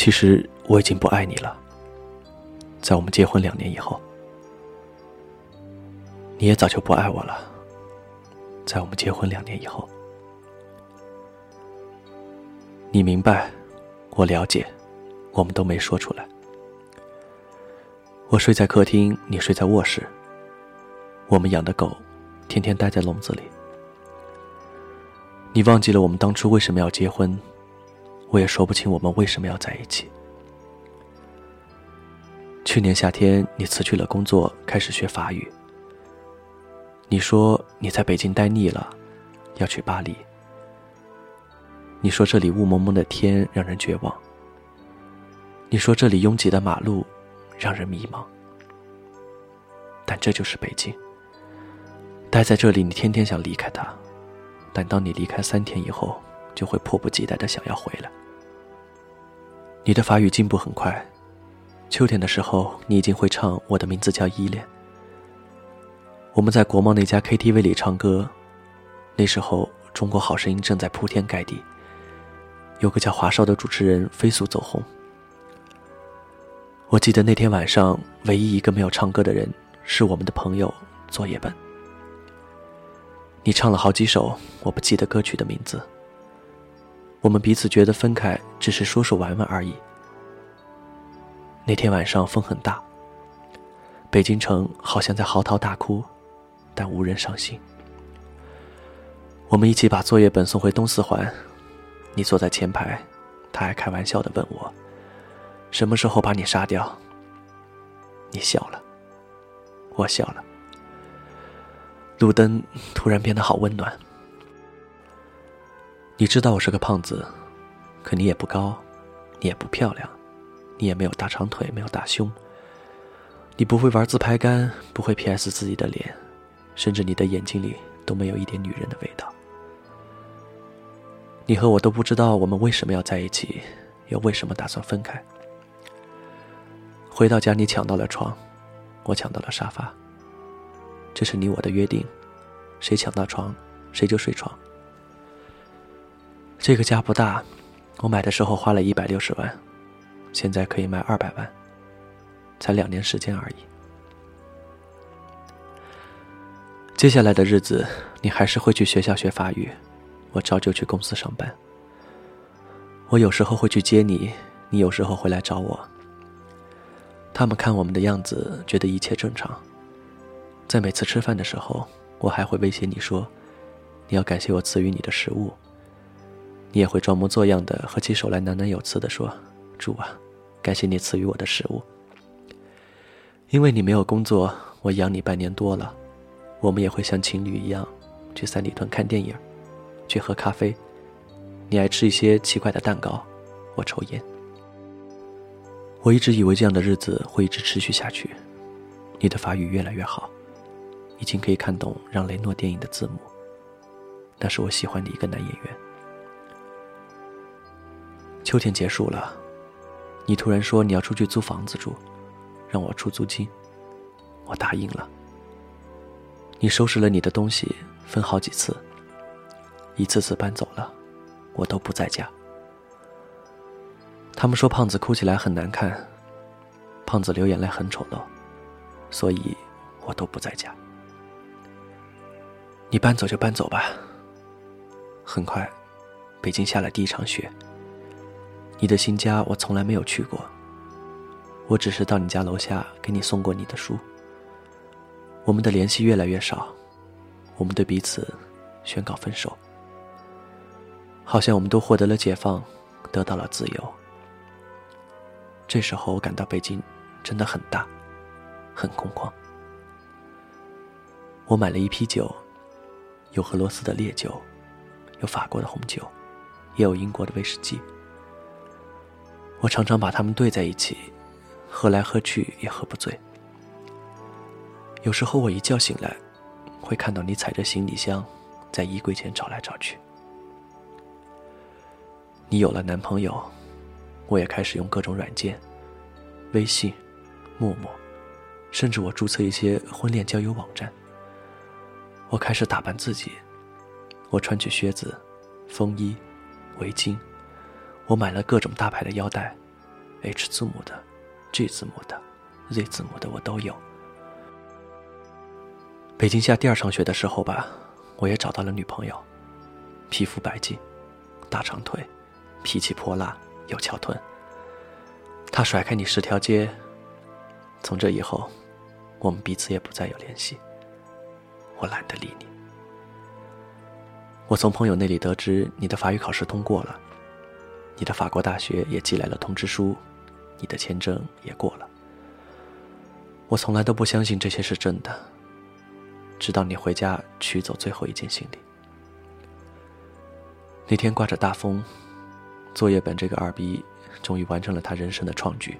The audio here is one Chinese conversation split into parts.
其实我已经不爱你了。在我们结婚两年以后，你也早就不爱我了。在我们结婚两年以后，你明白，我了解，我们都没说出来。我睡在客厅，你睡在卧室。我们养的狗，天天待在笼子里。你忘记了我们当初为什么要结婚？我也说不清我们为什么要在一起。去年夏天，你辞去了工作，开始学法语。你说你在北京待腻了，要去巴黎。你说这里雾蒙蒙的天让人绝望。你说这里拥挤的马路让人迷茫。但这就是北京。待在这里，你天天想离开它，但当你离开三天以后，就会迫不及待的想要回来。你的法语进步很快，秋天的时候，你已经会唱《我的名字叫依恋》。我们在国贸那家 KTV 里唱歌，那时候《中国好声音》正在铺天盖地，有个叫华少的主持人飞速走红。我记得那天晚上，唯一一个没有唱歌的人是我们的朋友作业本。你唱了好几首，我不记得歌曲的名字。我们彼此觉得分开只是说说玩玩而已。那天晚上风很大，北京城好像在嚎啕大哭，但无人伤心。我们一起把作业本送回东四环，你坐在前排，他还开玩笑的问我，什么时候把你杀掉？你笑了，我笑了。路灯突然变得好温暖。你知道我是个胖子，可你也不高，你也不漂亮，你也没有大长腿，没有大胸。你不会玩自拍杆，不会 P.S 自己的脸，甚至你的眼睛里都没有一点女人的味道。你和我都不知道我们为什么要在一起，又为什么打算分开。回到家，你抢到了床，我抢到了沙发。这是你我的约定，谁抢到床，谁就睡床。这个家不大，我买的时候花了一百六十万，现在可以卖二百万，才两年时间而已。接下来的日子，你还是会去学校学法语，我照旧去公司上班。我有时候会去接你，你有时候会来找我。他们看我们的样子，觉得一切正常。在每次吃饭的时候，我还会威胁你说，你要感谢我赐予你的食物。你也会装模作样的合起手来喃喃有词的说：“主啊，感谢你赐予我的食物。因为你没有工作，我养你半年多了。我们也会像情侣一样，去三里屯看电影，去喝咖啡。你爱吃一些奇怪的蛋糕，我抽烟。我一直以为这样的日子会一直持续下去。你的法语越来越好，已经可以看懂让雷诺电影的字幕。那是我喜欢的一个男演员。”秋天结束了，你突然说你要出去租房子住，让我出租金，我答应了。你收拾了你的东西，分好几次，一次次搬走了，我都不在家。他们说胖子哭起来很难看，胖子流眼泪很丑陋，所以我都不在家。你搬走就搬走吧。很快，北京下了第一场雪。你的新家我从来没有去过，我只是到你家楼下给你送过你的书。我们的联系越来越少，我们对彼此宣告分手，好像我们都获得了解放，得到了自由。这时候我感到北京真的很大，很空旷。我买了一批酒，有俄罗斯的烈酒，有法国的红酒，也有英国的威士忌。我常常把它们兑在一起，喝来喝去也喝不醉。有时候我一觉醒来，会看到你踩着行李箱，在衣柜前找来找去。你有了男朋友，我也开始用各种软件，微信、陌陌，甚至我注册一些婚恋交友网站。我开始打扮自己，我穿起靴子、风衣、围巾。我买了各种大牌的腰带，，H 字母的，G 字母的，Z 字母的我都有。北京下第二场雪的时候吧，我也找到了女朋友，皮肤白净，大长腿，脾气泼辣，有翘臀。她甩开你十条街，从这以后，我们彼此也不再有联系。我懒得理你。我从朋友那里得知你的法语考试通过了，你的法国大学也寄来了通知书，你的签证也过了。我从来都不相信这些是真的。直到你回家取走最后一件行李。那天刮着大风，作业本这个二逼终于完成了他人生的创举，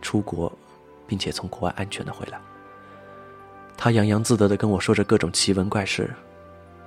出国，并且从国外安全的回来。他洋洋自得的跟我说着各种奇闻怪事，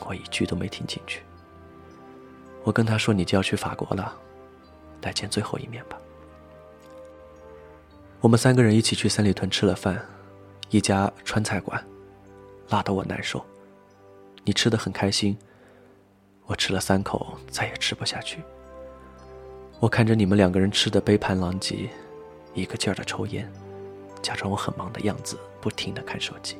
我一句都没听进去。我跟他说：“你就要去法国了，来见最后一面吧。”我们三个人一起去三里屯吃了饭，一家川菜馆。辣得我难受，你吃的很开心，我吃了三口，再也吃不下去。我看着你们两个人吃的杯盘狼藉，一个劲儿的抽烟，假装我很忙的样子，不停的看手机。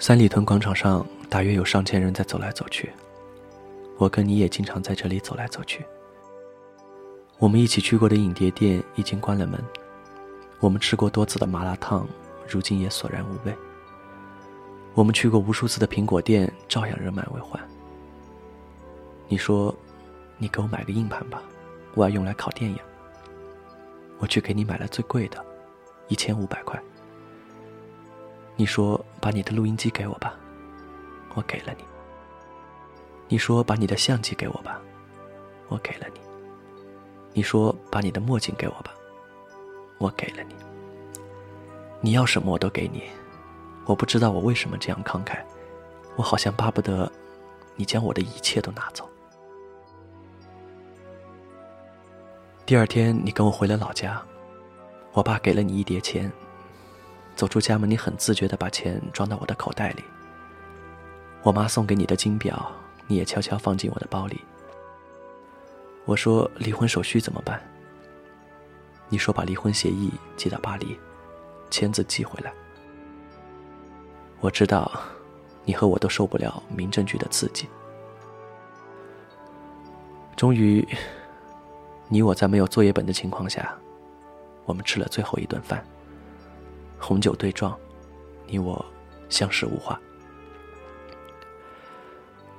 三里屯广场上大约有上千人在走来走去，我跟你也经常在这里走来走去。我们一起去过的影碟店已经关了门，我们吃过多次的麻辣烫，如今也索然无味。我们去过无数次的苹果店，照样人满为患。你说，你给我买个硬盘吧，我要用来拷电影。我去给你买了最贵的，一千五百块。你说把你的录音机给我吧，我给了你。你说把你的相机给我吧，我给了你。你说把你的墨镜给我吧，我给了你。你要什么我都给你。我不知道我为什么这样慷慨，我好像巴不得你将我的一切都拿走。第二天，你跟我回了老家，我爸给了你一叠钱。走出家门，你很自觉的把钱装到我的口袋里。我妈送给你的金表，你也悄悄放进我的包里。我说离婚手续怎么办？你说把离婚协议寄到巴黎，签字寄回来。我知道，你和我都受不了民政局的刺激。终于，你我在没有作业本的情况下，我们吃了最后一顿饭。红酒对撞，你我相视无话。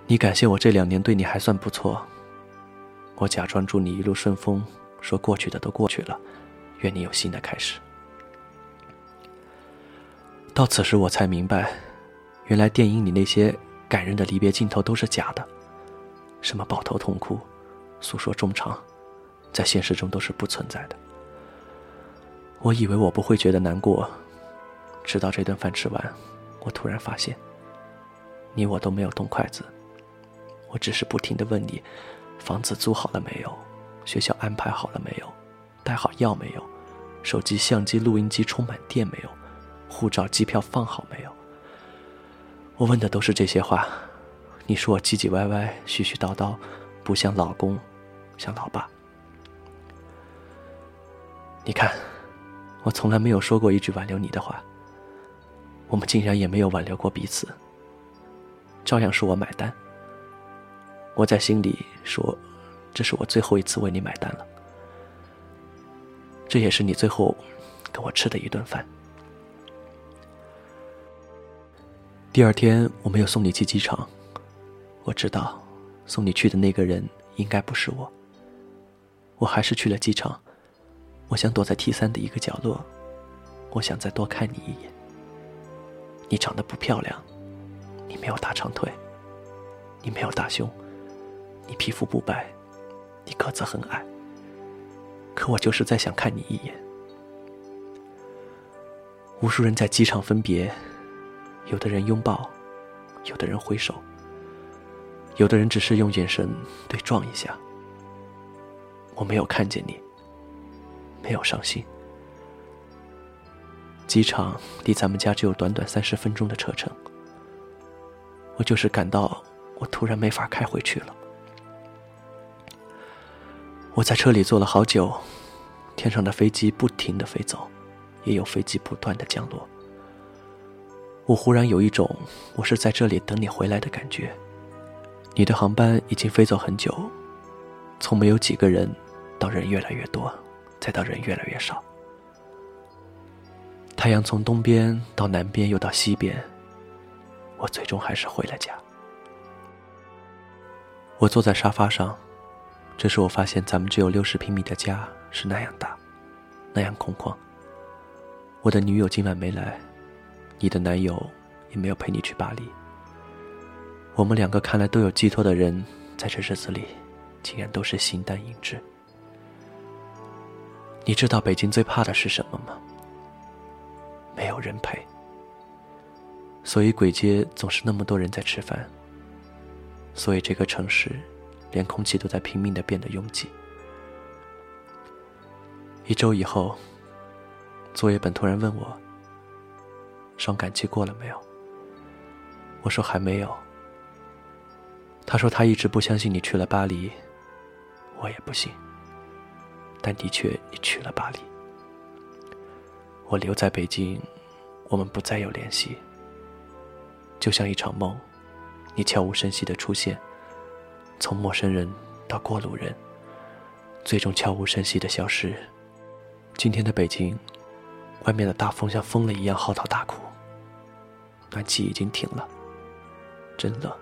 你感谢我这两年对你还算不错，我假装祝你一路顺风，说过去的都过去了，愿你有新的开始。到此时，我才明白，原来电影里那些感人的离别镜头都是假的，什么抱头痛哭、诉说衷肠，在现实中都是不存在的。我以为我不会觉得难过，直到这顿饭吃完，我突然发现，你我都没有动筷子，我只是不停的问你：房子租好了没有？学校安排好了没有？带好药没有？手机、相机、录音机充满电没有？护照、机票放好没有？我问的都是这些话，你说我唧唧歪歪、絮絮叨叨，不像老公，像老爸。你看，我从来没有说过一句挽留你的话，我们竟然也没有挽留过彼此，照样是我买单。我在心里说，这是我最后一次为你买单了，这也是你最后跟我吃的一顿饭。第二天，我没有送你去机场。我知道，送你去的那个人应该不是我。我还是去了机场。我想躲在 T 三的一个角落，我想再多看你一眼。你长得不漂亮，你没有大长腿，你没有大胸，你皮肤不白，你个子很矮。可我就是再想看你一眼。无数人在机场分别。有的人拥抱，有的人挥手，有的人只是用眼神对撞一下。我没有看见你，没有伤心。机场离咱们家只有短短三十分钟的车程，我就是感到我突然没法开回去了。我在车里坐了好久，天上的飞机不停的飞走，也有飞机不断的降落。我忽然有一种我是在这里等你回来的感觉。你的航班已经飞走很久，从没有几个人，到人越来越多，再到人越来越少。太阳从东边到南边又到西边，我最终还是回了家。我坐在沙发上，这时我发现咱们只有六十平米的家是那样大，那样空旷。我的女友今晚没来。你的男友也没有陪你去巴黎。我们两个看来都有寄托的人，在这日子里，竟然都是形单影只。你知道北京最怕的是什么吗？没有人陪。所以簋街总是那么多人在吃饭。所以这个城市，连空气都在拼命的变得拥挤。一周以后，作业本突然问我。伤感期过了没有？我说还没有。他说他一直不相信你去了巴黎，我也不信。但的确，你去了巴黎。我留在北京，我们不再有联系。就像一场梦，你悄无声息的出现，从陌生人到过路人，最终悄无声息的消失。今天的北京。外面的大风像疯了一样嚎啕大哭，暖气已经停了，真冷。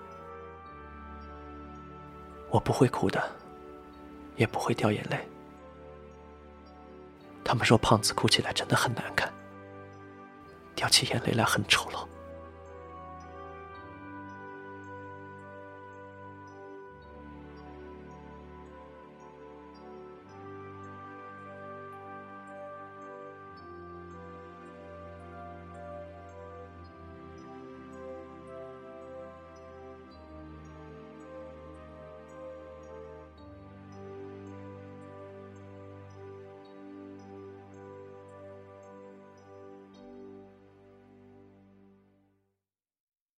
我不会哭的，也不会掉眼泪。他们说胖子哭起来真的很难看，掉起眼泪来很丑陋。